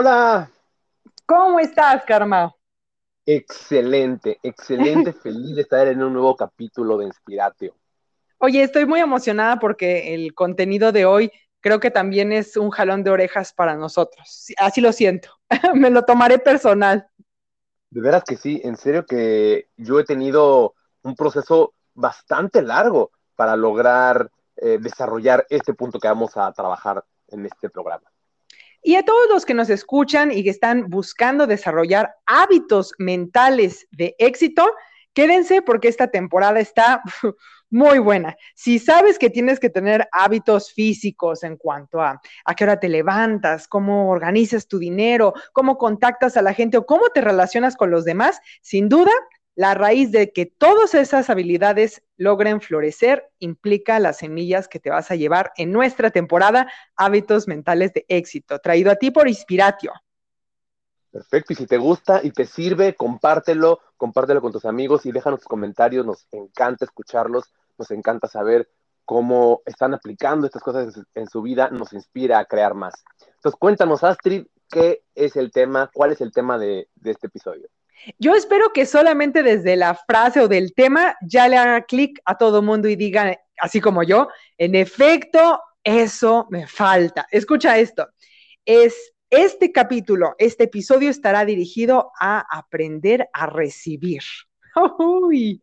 Hola. ¿Cómo estás, Karma? Excelente, excelente, feliz de estar en un nuevo capítulo de Inspiratio. Oye, estoy muy emocionada porque el contenido de hoy creo que también es un jalón de orejas para nosotros. Así lo siento, me lo tomaré personal. De veras que sí, en serio que yo he tenido un proceso bastante largo para lograr eh, desarrollar este punto que vamos a trabajar en este programa. Y a todos los que nos escuchan y que están buscando desarrollar hábitos mentales de éxito, quédense porque esta temporada está muy buena. Si sabes que tienes que tener hábitos físicos en cuanto a a qué hora te levantas, cómo organizas tu dinero, cómo contactas a la gente o cómo te relacionas con los demás, sin duda, la raíz de que todas esas habilidades logren florecer implica las semillas que te vas a llevar en nuestra temporada Hábitos Mentales de Éxito, traído a ti por Inspiratio. Perfecto, y si te gusta y te sirve, compártelo, compártelo con tus amigos y déjanos tus comentarios, nos encanta escucharlos, nos encanta saber cómo están aplicando estas cosas en su, vida, nos inspira a crear más. Entonces cuéntanos, Astrid, ¿qué es el tema? ¿Cuál es el tema de este episodio? Yo espero que solamente desde la frase o del tema ya le haga clic a todo mundo y diga, así como yo, en efecto, eso me falta. Escucha esto. Es este capítulo, este episodio estará dirigido a aprender a recibir.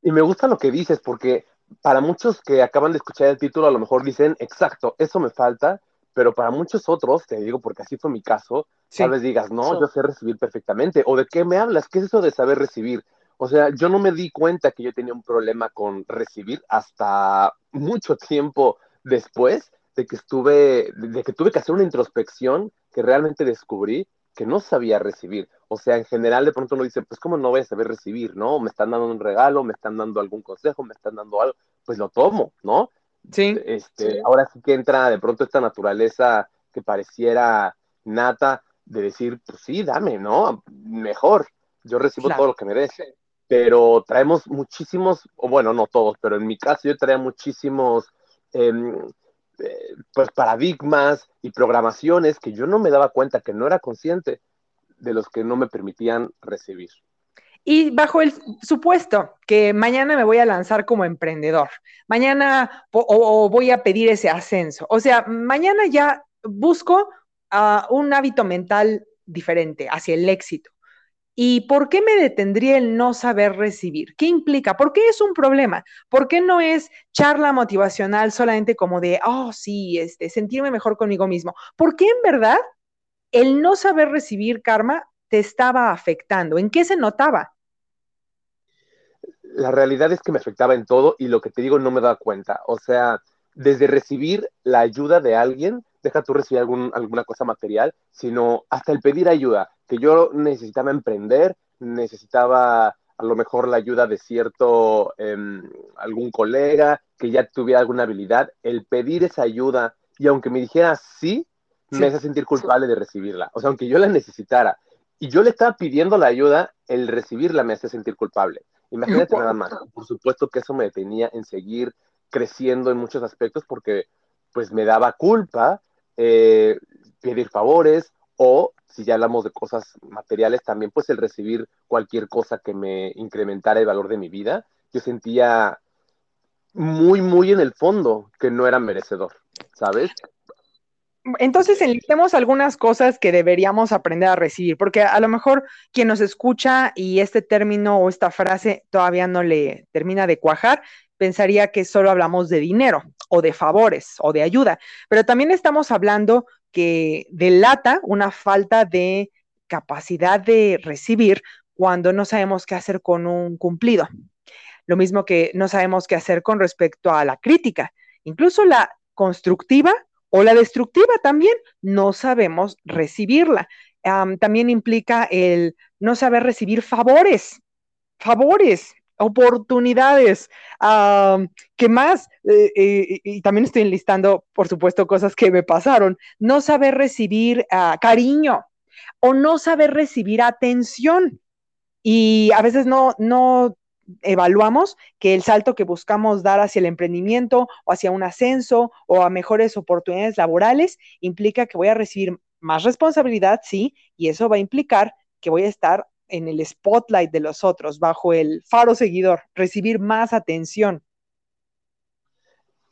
Y me gusta lo que dices porque para muchos que acaban de escuchar el título a lo mejor dicen, exacto, eso me falta, pero para muchos otros, te digo porque así fue mi caso, tal vez digas, no, yo sé recibir perfectamente, o de qué me hablas, ¿qué es eso de saber recibir? O sea, yo no me di cuenta que yo tenía un problema con recibir hasta mucho tiempo después de que estuve, de que tuve que hacer una introspección que realmente descubrí que no sabía recibir. O sea, en general de pronto uno dice, pues cómo no voy a saber recibir, ¿no? Me están dando un regalo, me están dando algún consejo, me están dando algo, pues lo tomo, ¿no? Sí. Este, Ahora sí que entra de pronto esta naturaleza que pareciera nata de decir, pues sí, dame, ¿no? Mejor, yo recibo todo lo que merece. Pero traemos muchísimos, o bueno, no todos, pero en mi caso yo traía muchísimos em, eh, pues paradigmas y programaciones que yo no me daba cuenta, que no era consciente de los que no me permitían recibir. Y bajo el supuesto que mañana me voy a lanzar como emprendedor, mañana o, voy a pedir ese ascenso, o sea, mañana ya busco ah, un hábito mental diferente hacia el éxito. ¿Y por qué me detendría el no saber recibir? ¿Qué implica? ¿Por qué es un problema? ¿Por qué no es charla motivacional solamente como de, oh, sí, este, sentirme mejor conmigo mismo? ¿Por qué en verdad el no saber recibir karma te estaba afectando? ¿En qué se notaba? La realidad es que me afectaba en todo y lo que te digo no me daba cuenta. O sea, desde recibir la ayuda de alguien, deja tú recibir alguna cosa material, sino hasta el pedir ayuda, que yo necesitaba emprender, necesitaba a lo mejor la ayuda de cierto, em, algún colega que ya tuviera alguna habilidad, el pedir esa ayuda y aunque me dijera sí, me hace sentir culpable de recibirla. O sea, aunque yo la necesitara y yo le estaba pidiendo la ayuda, el recibirla me hace sentir culpable. Imagínate nada más. Por supuesto que eso me detenía en seguir creciendo en muchos aspectos porque pues me daba culpa eh, pedir favores o si ya hablamos de cosas materiales también pues el recibir cualquier cosa que me incrementara el valor de mi vida. Yo sentía muy muy en el fondo que no era merecedor sabes entonces enlistemos algunas cosas que deberíamos aprender a recibir, porque a lo mejor quien nos escucha y este término o esta frase todavía no le termina de cuajar, pensaría que solo hablamos de dinero o de favores o de ayuda, pero también estamos hablando que delata una falta de capacidad de recibir cuando no sabemos qué hacer con un cumplido. Lo mismo que no sabemos qué hacer con respecto a la crítica, incluso la constructiva o la destructiva también, no sabemos recibirla. también implica el no saber recibir favores, favores, oportunidades. ¿Qué más? Eh, eh, y también estoy enlistando, por supuesto, cosas que me pasaron. No saber recibir ah, cariño o no saber recibir atención. Y a veces no, no evaluamos que el salto que buscamos dar hacia el emprendimiento o hacia un ascenso o a mejores oportunidades laborales implica que voy a recibir más responsabilidad, sí, y eso va a implicar que voy a estar en el spotlight de los otros, bajo el faro seguidor, recibir más atención.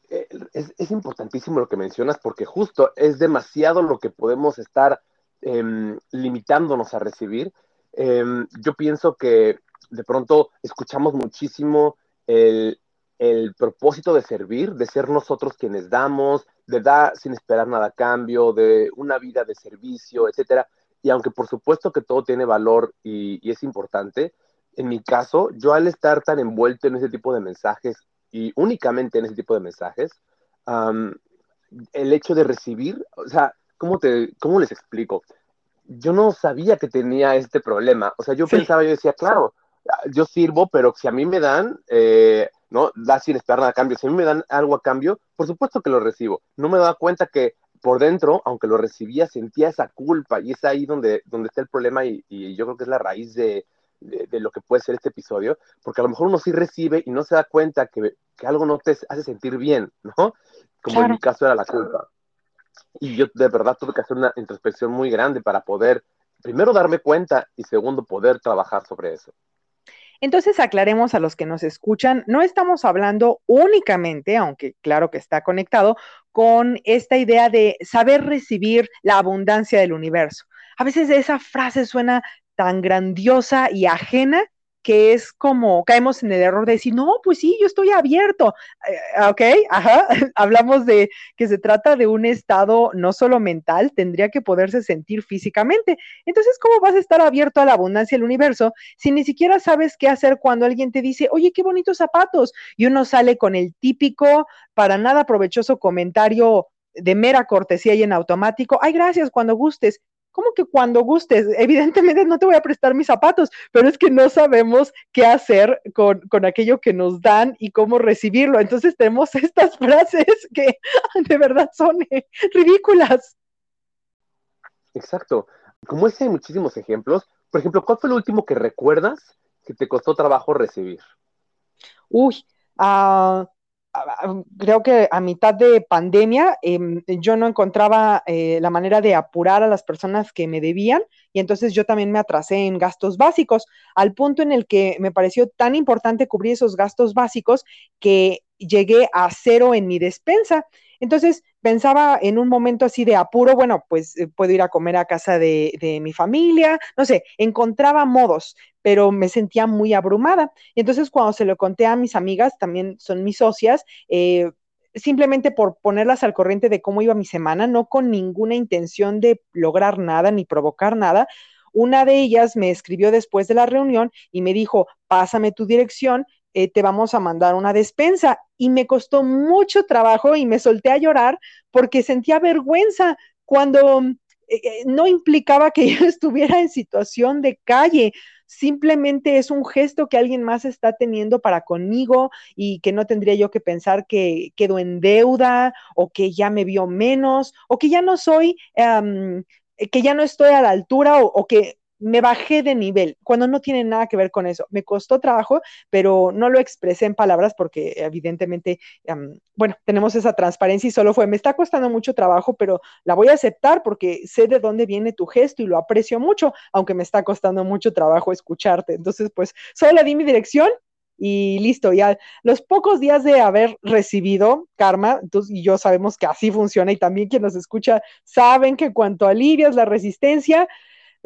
Eh, es, importantísimo lo que mencionas porque justo es demasiado lo que podemos estar em, limitándonos a recibir. Em, yo pienso que de pronto escuchamos muchísimo el, el propósito de servir, de ser nosotros quienes damos, de dar sin esperar nada a cambio, de una vida de servicio, etcétera. Y aunque por supuesto que todo tiene valor y, es importante, en mi caso, yo al estar tan envuelto en ese tipo de mensajes y únicamente en ese tipo de mensajes, el hecho de recibir, o sea, ¿cómo, te, ¿cómo les explico? Yo no sabía que tenía este problema. O sea, yo pensaba, yo decía, claro, yo sirvo, pero si a mí me dan, eh, ¿no? Da sin esperar nada a cambio. Si a mí me dan algo a cambio, por supuesto que lo recibo. No me daba cuenta que por dentro, aunque lo recibía, sentía esa culpa y es ahí donde, donde está el problema y, yo creo que es la raíz de, lo que puede ser este episodio, porque a lo mejor uno sí recibe y no se da cuenta que, algo no te hace sentir bien, ¿no? Como en mi caso era la culpa. Y yo de verdad tuve que hacer una introspección muy grande para poder, primero, darme cuenta y segundo, poder trabajar sobre eso. Entonces, aclaremos a los que nos escuchan, no estamos hablando únicamente, aunque claro que está conectado, con esta idea de saber recibir la abundancia del universo. A veces esa frase suena tan grandiosa y ajena que es como caemos en el error de decir, no, pues sí, yo estoy abierto. Eh, ok, ajá, hablamos de que se trata de un estado no solo mental, tendría que poderse sentir físicamente. Entonces, ¿cómo vas a estar abierto a la abundancia del universo si ni siquiera sabes qué hacer cuando alguien te dice, oye, qué bonitos zapatos? Y uno sale con el típico, para nada provechoso comentario de mera cortesía y en automático, ay, gracias, cuando gustes. ¿Cómo que cuando gustes? Evidentemente no te voy a prestar mis zapatos, pero es que no sabemos qué hacer con, aquello que nos dan y cómo recibirlo. Entonces tenemos estas frases que de verdad son eh, ridículas. Exacto. Como ese hay muchísimos ejemplos. Por ejemplo, ¿cuál fue el último que recuerdas que te costó trabajo recibir? Uy, ah, creo que a mitad de pandemia em, yo no encontraba eh, la manera de apurar a las personas que me debían y entonces yo también me atrasé en gastos básicos, al punto en el que me pareció tan importante cubrir esos gastos básicos que llegué a cero en mi despensa. Entonces pensaba en un momento así de apuro, bueno, pues eh, puedo ir a comer a casa de, mi familia, no sé, encontraba modos, pero me sentía muy abrumada. Y entonces cuando se lo conté a mis amigas, también son mis socias, eh, simplemente por ponerlas al corriente de cómo iba mi semana, no con ninguna intención de lograr nada ni provocar nada, una de ellas me escribió después de la reunión y me dijo, pásame tu dirección eh, te vamos a mandar una despensa. Y me costó mucho trabajo y me solté a llorar porque sentía vergüenza cuando eh, eh, no implicaba que yo estuviera en situación de calle. Simplemente es un gesto que alguien más está teniendo para conmigo y que no tendría yo que pensar que quedo en deuda o que ya me vio menos o que ya no soy, que ya no estoy a la altura o que me bajé de nivel, cuando no tiene nada que ver con eso. Me costó trabajo, pero no lo expresé en palabras porque evidentemente, bueno, tenemos esa transparencia y solo fue, me está costando mucho trabajo, pero la voy a aceptar porque sé de dónde viene tu gesto y lo aprecio mucho, aunque me está costando mucho trabajo escucharte. Entonces, pues, solo le di mi dirección y listo, ya los pocos días de haber recibido karma, entonces, y yo sabemos que así funciona y también quien nos escucha saben que cuanto alivias la resistencia,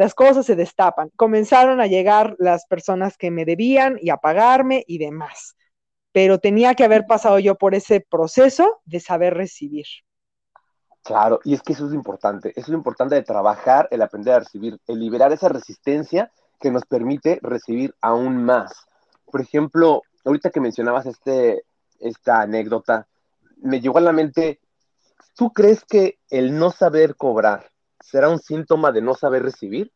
las cosas se destapan. Comenzaron a llegar las personas que me debían y a pagarme y demás. Pero tenía que haber pasado yo por ese proceso de saber recibir. Claro, y es que eso es importante. Eso es lo importante de trabajar, el aprender a recibir, el liberar esa resistencia que nos permite recibir aún más. Por ejemplo, ahorita que mencionabas este, esta anécdota, me llegó a la mente, ¿tú crees que el no saber cobrar será un síntoma de no saber recibir?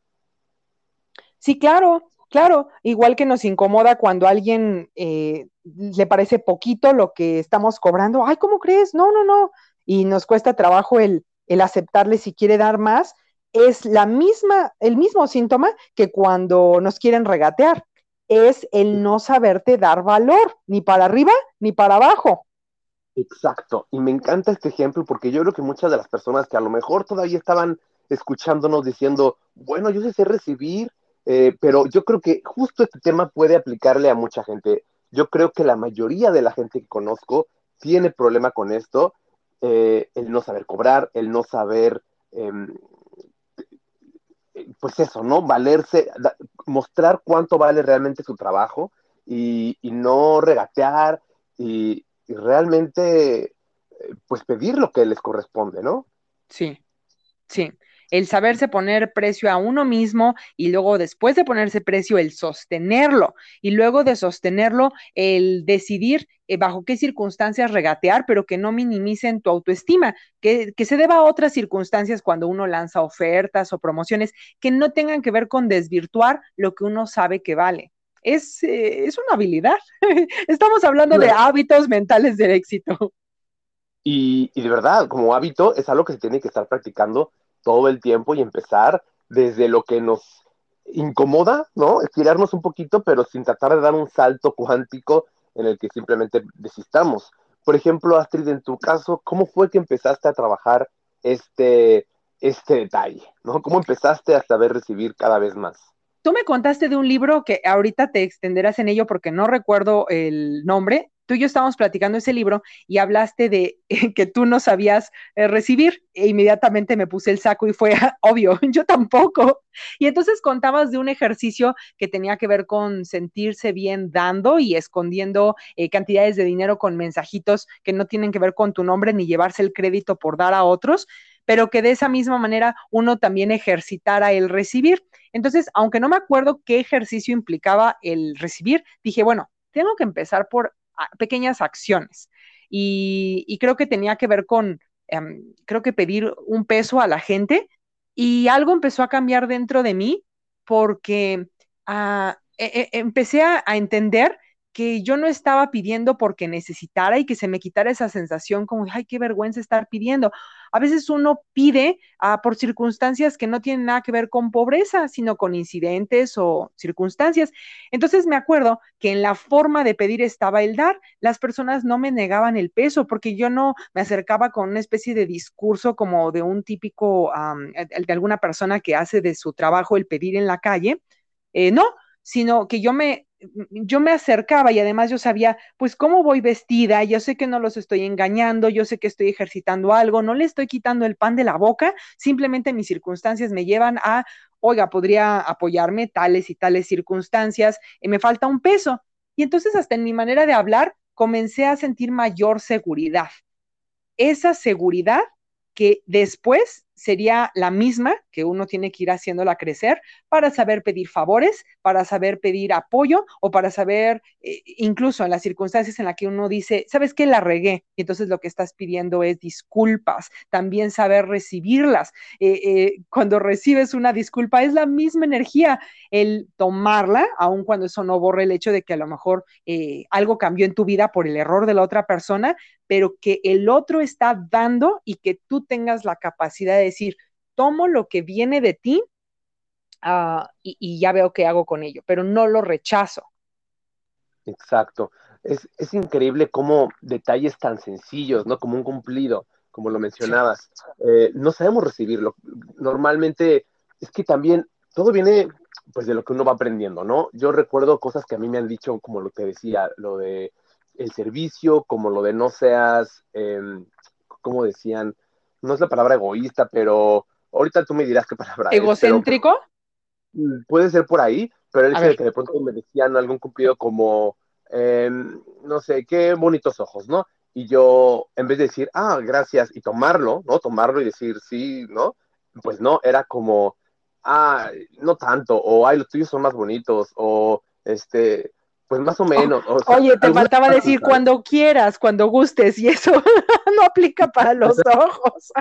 Sí, claro, claro. Igual que nos incomoda cuando a alguien eh, le parece poquito lo que estamos cobrando. Ay, ¿cómo crees? No, no, no. Y nos cuesta trabajo el, el aceptarle si quiere dar más. Es la misma, el mismo síntoma que cuando nos quieren regatear. Es el no saberte dar valor, ni para arriba ni para abajo. Exacto. Y me encanta este ejemplo porque yo creo que muchas de las personas que a lo mejor todavía estaban escuchándonos diciendo, bueno, yo sé recibir, eh, pero yo creo que justo este tema puede aplicarle a mucha gente. Yo creo que la mayoría de la gente que conozco tiene problema con esto, eh, el no saber cobrar, el no saber, em, pues eso, ¿no? Valerse, mostrar cuánto vale realmente su trabajo y, no regatear y, y realmente, eh, pues pedir lo que les corresponde, ¿no? Sí, sí el saberse poner precio a uno mismo y luego después de ponerse precio, el sostenerlo y luego de sostenerlo, el decidir eh, bajo qué circunstancias regatear, pero que no minimicen tu autoestima, que, se deba a otras circunstancias cuando uno lanza ofertas o promociones que no tengan que ver con desvirtuar lo que uno sabe que vale. Es, eh, es una habilidad. Estamos hablando de hábitos mentales del éxito. Y, y, de verdad, como hábito, es algo que se tiene que estar practicando todo el tiempo y empezar desde lo que nos incomoda, ¿no? Estirarnos un poquito, pero sin tratar de dar un salto cuántico en el que simplemente desistamos. Por ejemplo, Astrid, en tu caso, ¿cómo fue que empezaste a trabajar este, este detalle, ¿no? ¿Cómo empezaste a saber recibir cada vez más? Tú me contaste de un libro que ahorita te extenderás en ello porque no recuerdo el nombre, tú y yo estábamos platicando ese libro y hablaste de que tú no sabías eh, recibir e inmediatamente me puse el saco y fue obvio, yo tampoco. Y entonces contabas de un ejercicio que tenía que ver con sentirse bien dando y escondiendo eh, cantidades de dinero con mensajitos que no tienen que ver con tu nombre ni llevarse el crédito por dar a otros pero que de esa misma manera uno también ejercitara el recibir. Entonces, aunque no me acuerdo qué ejercicio implicaba el recibir, dije, bueno, tengo que empezar por pequeñas acciones. Y, creo que tenía que ver con, em, creo que pedir un peso a la gente y algo empezó a cambiar dentro de mí porque e, empecé a, entender que yo no estaba pidiendo porque necesitara y que se me quitara esa sensación como, ay, qué vergüenza estar pidiendo. A veces uno pide ah, por circunstancias que no tienen nada que ver con pobreza, sino con incidentes o circunstancias. Entonces me acuerdo que en la forma de pedir estaba el dar. Las personas no me negaban el peso porque yo no me acercaba con una especie de discurso como de un típico, de alguna persona que hace de su trabajo el pedir en la calle. Eh, no, sino que yo me yo me acercaba y además yo sabía, pues, cómo voy vestida, yo sé que no los estoy engañando, yo sé que estoy ejercitando algo, no le estoy quitando el pan de la boca, simplemente mis circunstancias me llevan a, oiga, podría apoyarme tales y tales circunstancias, y me falta un peso. Y entonces hasta en mi manera de hablar comencé a sentir mayor seguridad. Esa seguridad que después sería la misma que uno tiene que ir haciéndola crecer para saber pedir favores, para saber pedir apoyo o para saber, eh, incluso en las circunstancias en las que uno dice, ¿sabes qué? La regué. Y entonces lo que estás pidiendo es disculpas, también saber recibirlas. Eh, eh, cuando recibes una disculpa es la misma energía, el tomarla, aun cuando eso no borre el hecho de que a lo mejor algo cambió en tu vida por el error de la otra persona, pero que el otro está dando y que tú tengas la capacidad de decir, tomo lo que viene de ti ah, y, ya veo qué hago con ello, pero no lo rechazo. Exacto. Es, increíble cómo detalles tan sencillos, ¿no? Como un cumplido, como lo mencionabas, eh, no sabemos recibirlo. Normalmente es que también todo viene pues de lo que uno va aprendiendo, ¿no? Yo recuerdo cosas que a mí me han dicho, como lo que decía, lo de el servicio, como lo de no seas, eh, como decían, no es la palabra egoísta, pero ahorita tú me dirás qué palabra ¿Egocéntrico? Mm, puede ser por ahí, pero el hecho de que de pronto me decían algún cumplido como, em, no sé, qué bonitos ojos, ¿no? Y yo, en vez de decir, ah, gracias, y tomarlo, ¿no? Tomarlo y decir sí, ¿no? Pues no, era como, ah, no tanto, o ay, los tuyos son más bonitos, o este, pues más o menos. Oye, te faltaba decir cuando quieras, cuando gustes, y eso no aplica para los ojos.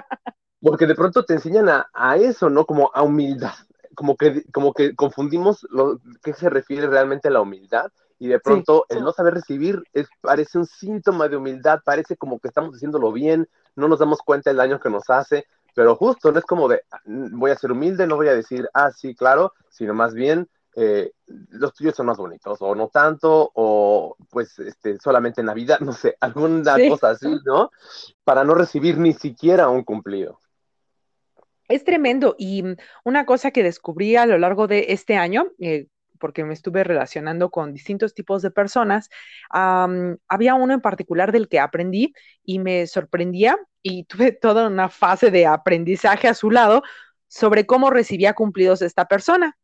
Porque de pronto te enseñan a, eso, ¿no? Como a humildad. Como que, como que confundimos lo que se refiere realmente a la humildad. Y de pronto el no saber recibir es, parece un síntoma de humildad, parece como que estamos haciéndolo bien, no nos damos cuenta del daño que nos hace, pero justo no es como de ah, voy a ser humilde, no voy a decir, ah, sí, claro, sino más bien eh, los tuyos son más bonitos, o no tanto, o pues este, solamente Navidad, no sé, alguna cosa así, ¿no? Para no recibir ni siquiera un cumplido. Es tremendo. Y mm, una cosa que descubrí a lo largo de este año, eh, porque me estuve relacionando con distintos tipos de personas, había uno en particular del que aprendí y me sorprendía y tuve toda una fase de aprendizaje a su lado sobre cómo recibía cumplidos esta persona,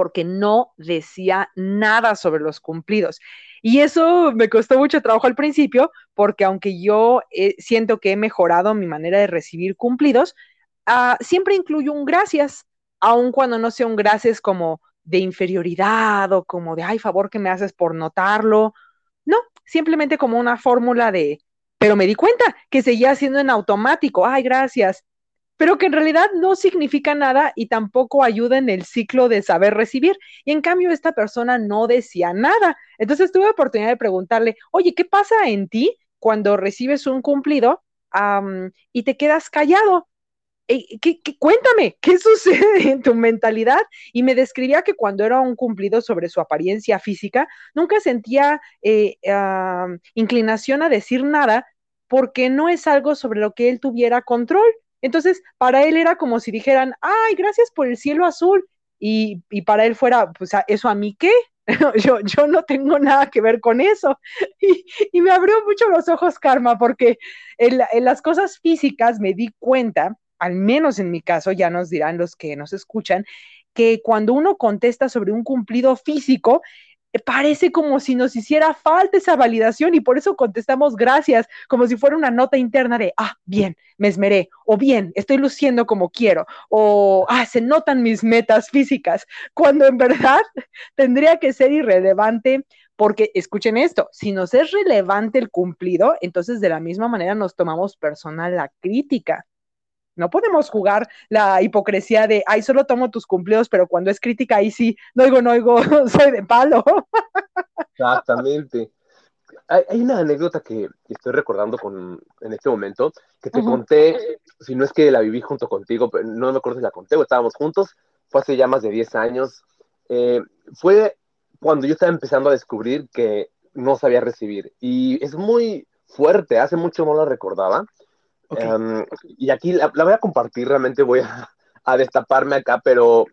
porque no decía nada sobre los cumplidos. Y eso me costó mucho trabajo al principio, porque aunque yo eh, siento que he mejorado mi manera de recibir cumplidos, ah, siempre incluyo un gracias, aun cuando no sea un gracias como de inferioridad o como de, ay, favor que me haces por notarlo. No, simplemente como una fórmula de, pero me di cuenta que seguía haciendo en automático, ay, gracias, pero que en realidad no significa nada y tampoco ayuda en el ciclo de saber recibir. Y en cambio, esta persona no decía nada. Entonces tuve oportunidad de preguntarle, oye, ¿qué pasa en ti cuando recibes un cumplido y te quedas callado? ¿Qué, cuéntame, ¿qué sucede en tu mentalidad? Y me describía que cuando era un cumplido sobre su apariencia física, nunca sentía eh, inclinación a decir nada porque no es algo sobre lo que él tuviera control. Entonces, para él era como si dijeran, ay, gracias por el cielo azul. Y, para él fuera, pues, ¿eso a mí qué? yo, yo no tengo nada que ver con eso. Y, me abrió mucho los ojos, Karma, porque en las cosas físicas me di cuenta al menos en mi caso, ya nos dirán los que nos escuchan, que cuando uno contesta sobre un cumplido físico, parece como si nos hiciera falta esa validación y por eso contestamos gracias, como si fuera una nota interna de, ah, bien, me esmeré, o bien, estoy luciendo como quiero, o, ah, se notan mis metas físicas, cuando en verdad tendría que ser irrelevante porque escuchen esto, si nos es relevante el cumplido, entonces de la misma manera nos tomamos personal la crítica. No podemos jugar la hipocresía de, ay, solo tomo tus cumplidos, pero cuando es crítica, ahí sí, no oigo, no oigo, soy de palo. Exactamente. Hay, una anécdota que estoy recordando con, en este momento, que te conté, si no es que la viví junto contigo, pero no me acuerdo si la conté o estábamos juntos, fue hace ya más de 10 años. Eh, fue cuando yo estaba empezando a descubrir que no sabía recibir. Y es muy fuerte, hace mucho no la recordaba. Em, y aquí la, voy a compartir, realmente voy a, destaparme acá, pero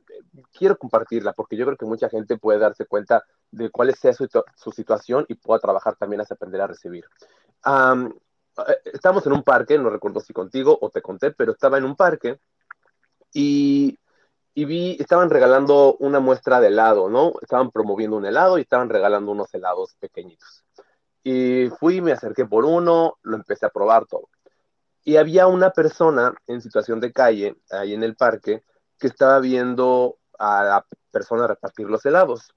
quiero compartirla porque yo creo que mucha gente puede darse cuenta de cuál es su, su situación y pueda trabajar también hasta aprender a recibir. Um, estamos en un parque, no recuerdo si contigo o te conté, pero estaba en un parque y, y vi, estaban regalando una muestra de helado, ¿no? Estaban promoviendo un helado y estaban regalando unos helados pequeñitos. Y fui, me acerqué por uno, lo empecé a probar todo y había una persona en situación de calle, ahí en el parque, que estaba viendo a la persona repartir los helados.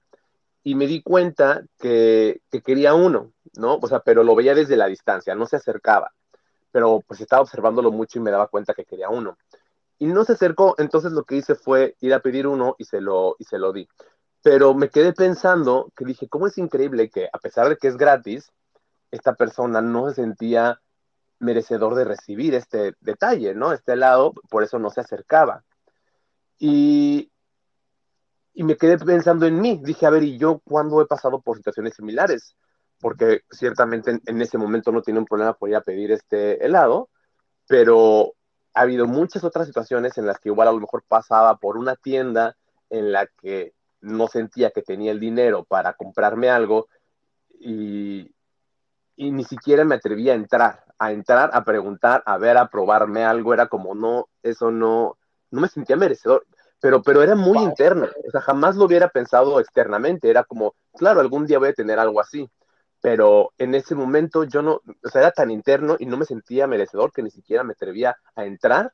Y me di cuenta que, quería uno, ¿no? O sea, pero lo veía desde la distancia, no se acercaba. Pero pues estaba observándolo mucho y me daba cuenta que quería uno. Y no se acercó, entonces lo que hice fue ir a pedir uno y se lo, y se lo di. Pero me quedé pensando que dije, ¿cómo es increíble que a pesar de que es gratis, esta persona no se sentía merecedor de recibir este detalle, ¿no? Este lado, por eso no se acercaba. Y, y me quedé pensando en mí. Dije, a ver, ¿y yo cuándo he pasado por situaciones similares? Porque ciertamente en, ese momento no tenía un problema, podía pedir este helado, pero ha habido muchas otras situaciones en las que igual a lo mejor pasaba por una tienda en la que no sentía que tenía el dinero para comprarme algo y, y ni siquiera me atrevía a entrar a entrar, a preguntar, a ver, a probarme algo, era como, no, eso no, no me sentía merecedor, pero, pero era muy interno, o sea, jamás lo hubiera pensado externamente, era como, claro, algún día voy a tener algo así, pero en ese momento yo no, o sea, era tan interno y no me sentía merecedor que ni siquiera me atrevía a entrar,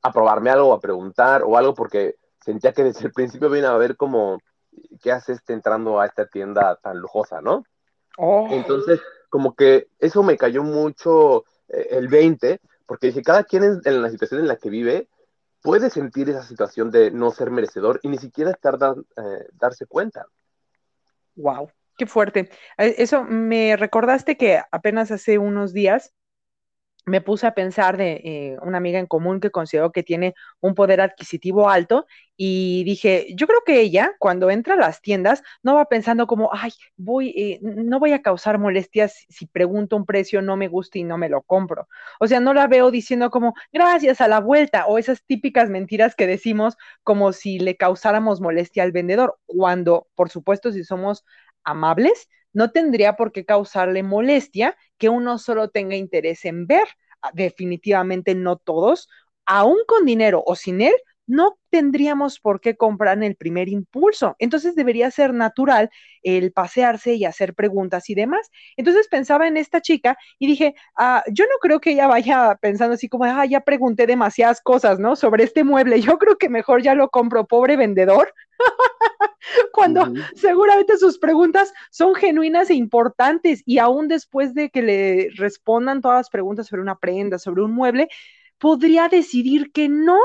a probarme algo, a preguntar o algo, porque sentía que desde el principio vine a ver como, ¿qué hace este entrando a esta tienda tan lujosa, no? Oh. Entonces, como que eso me cayó mucho eh, el 20, porque dije, cada quien en, la situación en la que vive puede sentir esa situación de no ser merecedor y ni siquiera estar eh, darse cuenta. Wow, qué fuerte. Eh, eso me recordaste que apenas hace unos días me puse a pensar de eh, una amiga en común que considero que tiene un poder adquisitivo alto y dije, yo creo que ella cuando entra a las tiendas no va pensando como, ay, voy, eh, no voy a causar molestias si pregunto un precio, no me gusta y no me lo compro. O sea, no la veo diciendo como, gracias a la vuelta o esas típicas mentiras que decimos como si le causáramos molestia al vendedor, cuando, por supuesto, si somos amables, no tendría por qué causarle molestia que uno solo tenga interés en ver. Ah, definitivamente no todos, aún con dinero o sin él, no tendríamos por qué comprar en el primer impulso. Entonces debería ser natural el pasearse y hacer preguntas y demás. Entonces pensaba en esta chica y dije, ah, yo no creo que ella vaya pensando así como, ah, ya pregunté demasiadas cosas, ¿no? Sobre este mueble. Yo creo que mejor ya lo compro, pobre vendedor. Cuando seguramente sus preguntas son genuinas e importantes y aún después de que le respondan todas las preguntas sobre una prenda, sobre un mueble, podría decidir que no,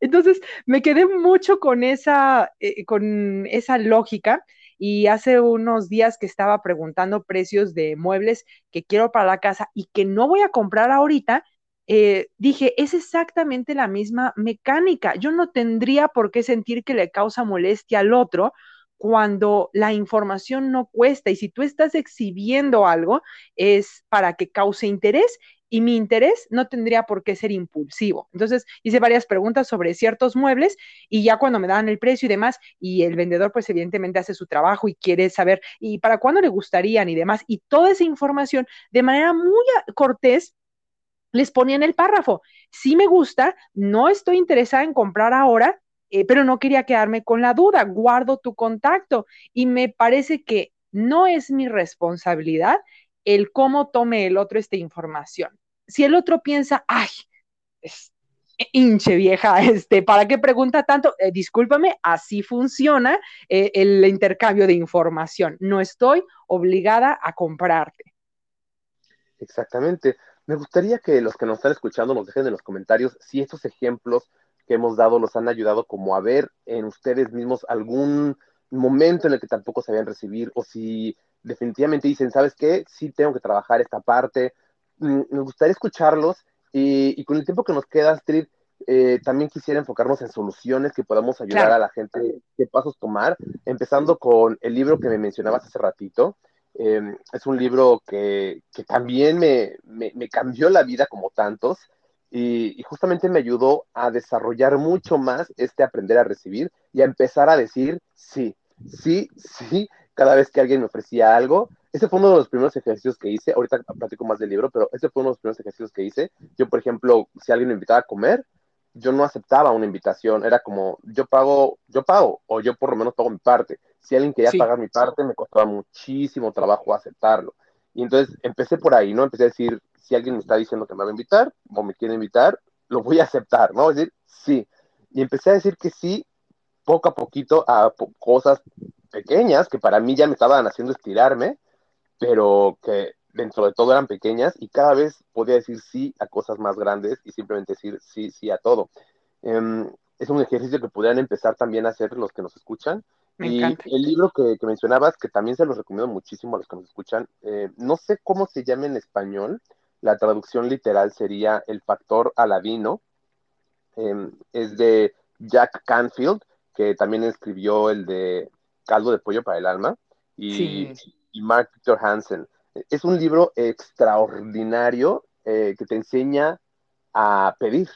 entonces, me quedé mucho con esa, eh, con esa lógica y hace unos días que estaba preguntando precios de muebles que quiero para la casa y que no voy a comprar ahorita, eh, dije, es exactamente la misma mecánica. Yo no tendría por qué sentir que le causa molestia al otro cuando la información no cuesta y si tú estás exhibiendo algo es para que cause interés y mi interés no tendría por qué ser impulsivo. Entonces hice varias preguntas sobre ciertos muebles y ya cuando me daban el precio y demás, y el vendedor pues evidentemente hace su trabajo y quiere saber y para cuándo le gustarían y demás, y toda esa información de manera muy cortés les ponía en el párrafo. Si me gusta, no estoy interesada en comprar ahora, eh, pero no quería quedarme con la duda, guardo tu contacto y me parece que no es mi responsabilidad el cómo tome el otro esta información. Si el otro piensa, ay, es hinche vieja, este, ¿para qué pregunta tanto? Eh, discúlpame, así funciona eh, el intercambio de información. No estoy obligada a comprarte. Exactamente. Me gustaría que los que nos están escuchando nos dejen en los comentarios si estos ejemplos que hemos dado los han ayudado como a ver en ustedes mismos algún momento en el que tampoco sabían recibir o si definitivamente dicen, ¿sabes qué? Sí tengo que trabajar esta parte. Mm, me gustaría escucharlos y, con el tiempo que nos queda, Astrid, eh, también quisiera enfocarnos en soluciones que podamos ayudar a la gente, qué pasos tomar, empezando con el libro que me mencionabas hace ratito. Em, es un libro que, que también me, me, cambió la vida como tantos y, y, justamente me ayudó a desarrollar mucho más este aprender a recibir y a empezar a decir sí, sí, sí, cada vez que alguien me ofrecía algo. Ese fue uno de los primeros ejercicios que hice. Ahorita platico más del libro, pero ese fue uno de los primeros ejercicios que hice. Yo, por ejemplo, si alguien me invitaba a comer, yo no aceptaba una invitación. Era como, yo pago, yo pago, o yo por lo menos pago mi parte. Si alguien quería pagar mi parte, me costaba muchísimo trabajo aceptarlo. Y entonces empecé por ahí, ¿no? Empecé a decir, si alguien me está diciendo que me va a invitar o me quiere invitar, lo voy a aceptar, ¿no? Es decir, sí. Y empecé a decir que sí poco a poquito a cosas pequeñas que para mí ya me estaban haciendo estirarme, pero que dentro de todo eran pequeñas y cada vez podía decir sí a cosas más grandes y simplemente decir sí, sí a todo. Em, es un ejercicio que podrían empezar también a hacer los que nos escuchan. y el libro que, mencionabas, que también se los recomiendo muchísimo a los que nos escuchan, eh, no sé cómo se llama en español, la traducción literal sería El factor Aladino, em, es de Jack Canfield, que también escribió el de Caldo de Pollo para el Alma, y, Mark Victor Hansen. Es un libro extraordinario eh, que te enseña a pedir.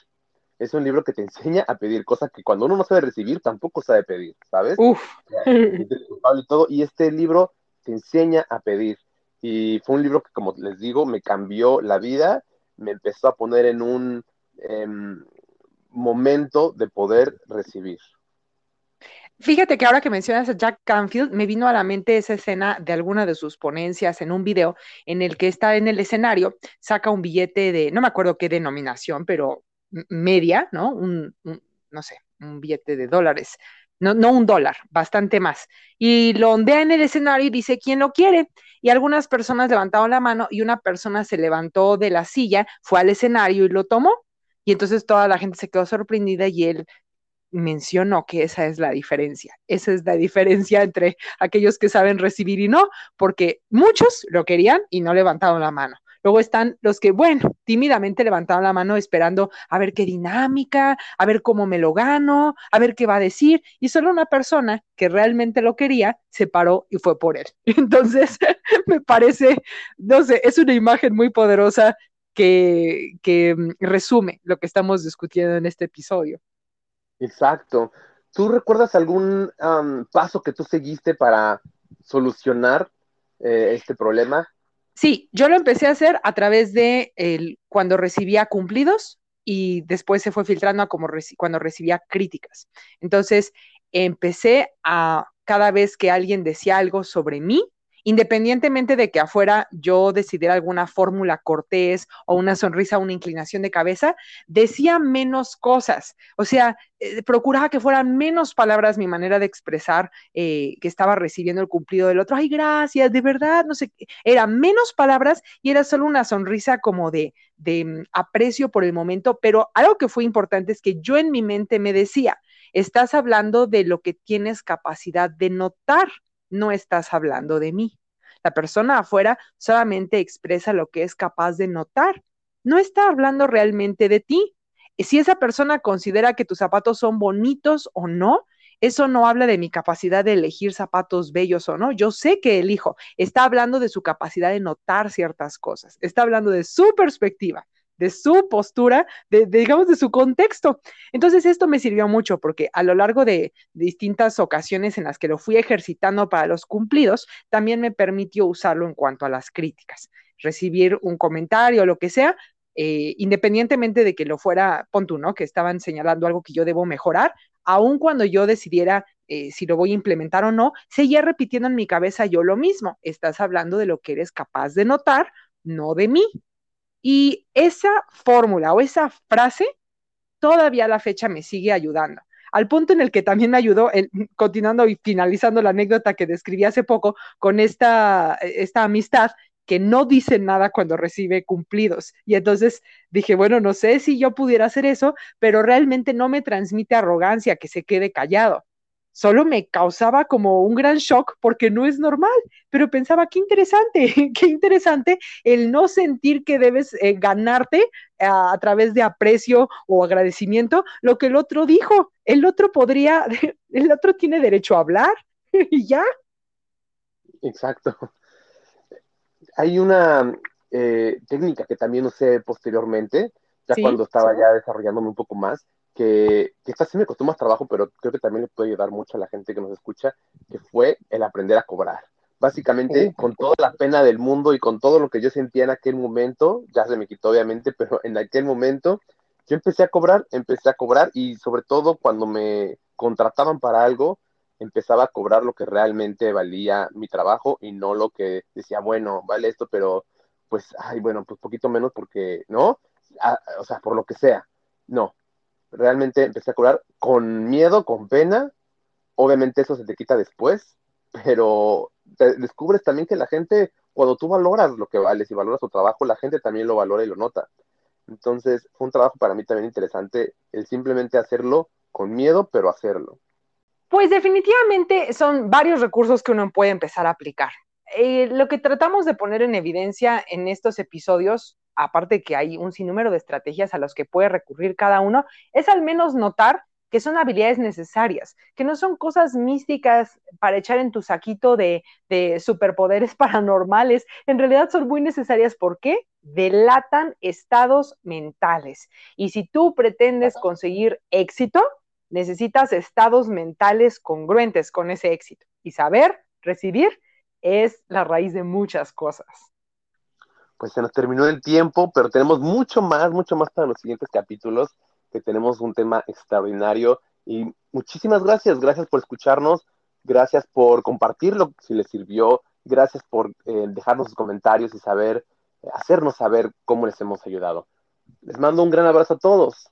Es un libro que te enseña a pedir, cosas que cuando uno no sabe recibir, tampoco sabe pedir, ¿sabes? Uf. Y, todo, y este libro te enseña a pedir. Y fue un libro que, como les digo, me cambió la vida, me empezó a poner en un em, momento de poder recibir. Fíjate que ahora que mencionas a Jack Canfield, me vino a la mente esa escena de alguna de sus ponencias en un video en el que está en el escenario, saca un billete de, no me acuerdo qué denominación, pero media, ¿no? Un, no sé, un billete de dólares. No, no un dólar, bastante más. Y lo ondea en el escenario y dice, ¿quién lo quiere? Y algunas personas levantaron la mano y una persona se levantó de la silla, fue al escenario y lo tomó. Y entonces toda la gente se quedó sorprendida y él mencionó que esa es la diferencia. Esa es la diferencia entre aquellos que saben recibir y no, porque muchos lo querían y no levantaron la mano. Luego están los que, bueno, tímidamente levantaron la mano esperando a ver qué dinámica, a ver cómo me lo gano, a ver qué va a decir. Y solo una persona que realmente lo quería se paró y fue por él. Entonces, me parece, no sé, es una imagen muy poderosa que, que mm, resume lo que estamos discutiendo en este episodio. Exacto. ¿Tú recuerdas algún paso que tú seguiste para solucionar eh, este problema? Sí, yo lo empecé a hacer a través de el, cuando recibía cumplidos y después se fue filtrando a como cuando recibía críticas. Entonces, empecé a cada vez que alguien decía algo sobre mí, independientemente de que afuera yo decidiera alguna fórmula cortés o una sonrisa, una inclinación de cabeza, decía menos cosas. O sea, eh, procuraba que fueran menos palabras mi manera de expresar eh, que estaba recibiendo el cumplido del otro. Ay, gracias, de verdad, no sé, era menos palabras y era solo una sonrisa como de, de mm, aprecio por el momento, pero algo que fue importante es que yo en mi mente me decía, estás hablando de lo que tienes capacidad de notar no estás hablando de mí. La persona afuera solamente expresa lo que es capaz de notar. No está hablando realmente de ti. Si esa persona considera que tus zapatos son bonitos o no, eso no habla de mi capacidad de elegir zapatos bellos o no. Yo sé que elijo. Está hablando de su capacidad de notar ciertas cosas. Está hablando de su perspectiva de su postura, de, digamos, de su contexto. Entonces, esto me sirvió mucho porque a lo largo de, distintas ocasiones en las que lo fui ejercitando para los cumplidos, también me permitió usarlo en cuanto a las críticas. Recibir un comentario lo que sea, eh, independientemente de que lo fuera, pon ¿no? Que estaban señalando algo que yo debo mejorar, aun cuando yo decidiera eh, si lo voy a implementar o no, seguía repitiendo en mi cabeza yo lo mismo. Estás hablando de lo que eres capaz de notar, no de mí. Y esa fórmula o esa frase todavía a la fecha me sigue ayudando. Al punto en el que también me ayudó, continuando y finalizando la anécdota que describí hace poco con esta, esta amistad que no dice nada cuando recibe cumplidos. Y entonces dije, bueno, no sé si yo pudiera hacer eso, pero realmente no me transmite arrogancia que se quede callado solo me causaba como un gran shock porque no es normal, pero pensaba, qué interesante, qué interesante el no sentir que debes eh, ganarte a, través de aprecio o agradecimiento lo que el otro dijo. El otro podría, el otro tiene derecho a hablar y ya. Exacto. Hay una eh, técnica que también usé posteriormente, ya cuando estaba ya desarrollándome un poco más, que, esta sí me costó más trabajo, pero creo que también le puede ayudar mucho a la gente que nos escucha, que fue el aprender a cobrar. Básicamente, con toda la pena del mundo y con todo lo que yo sentía en aquel momento, ya se me quitó obviamente, pero en aquel momento yo empecé a cobrar, empecé a cobrar y sobre todo cuando me contrataban para algo, empezaba a cobrar lo que realmente valía mi trabajo y no lo que decía, bueno, vale esto, pero pues, ay, bueno, pues poquito menos porque, ¿no? Ah, o sea, por lo que sea. No, realmente empecé a cobrar con miedo, con pena. Obviamente eso se te quita después, pero descubres también que la gente, cuando tú valoras lo que vales y valoras tu trabajo, la gente también lo valora y lo nota. Entonces fue un trabajo para mí también interesante el simplemente hacerlo con miedo, pero hacerlo. Pues definitivamente son varios recursos que uno puede empezar a aplicar. Eh, lo que tratamos de poner en evidencia en estos episodios aparte que hay un sinnúmero de estrategias a las que puede recurrir cada uno, es al menos notar que son habilidades necesarias, que no son cosas místicas para echar en tu saquito de, superpoderes paranormales, en realidad son muy necesarias porque delatan estados mentales. Y si tú pretendes conseguir éxito, necesitas estados mentales congruentes con ese éxito. Y saber recibir es la raíz de muchas cosas pues se nos terminó el tiempo, pero tenemos mucho más, mucho más para los siguientes capítulos, que tenemos un tema extraordinario. Y muchísimas gracias, gracias por escucharnos, gracias por compartirlo si les sirvió, gracias por eh, dejarnos sus comentarios y saber, hacernos saber cómo les hemos ayudado. Les mando un gran abrazo a todos.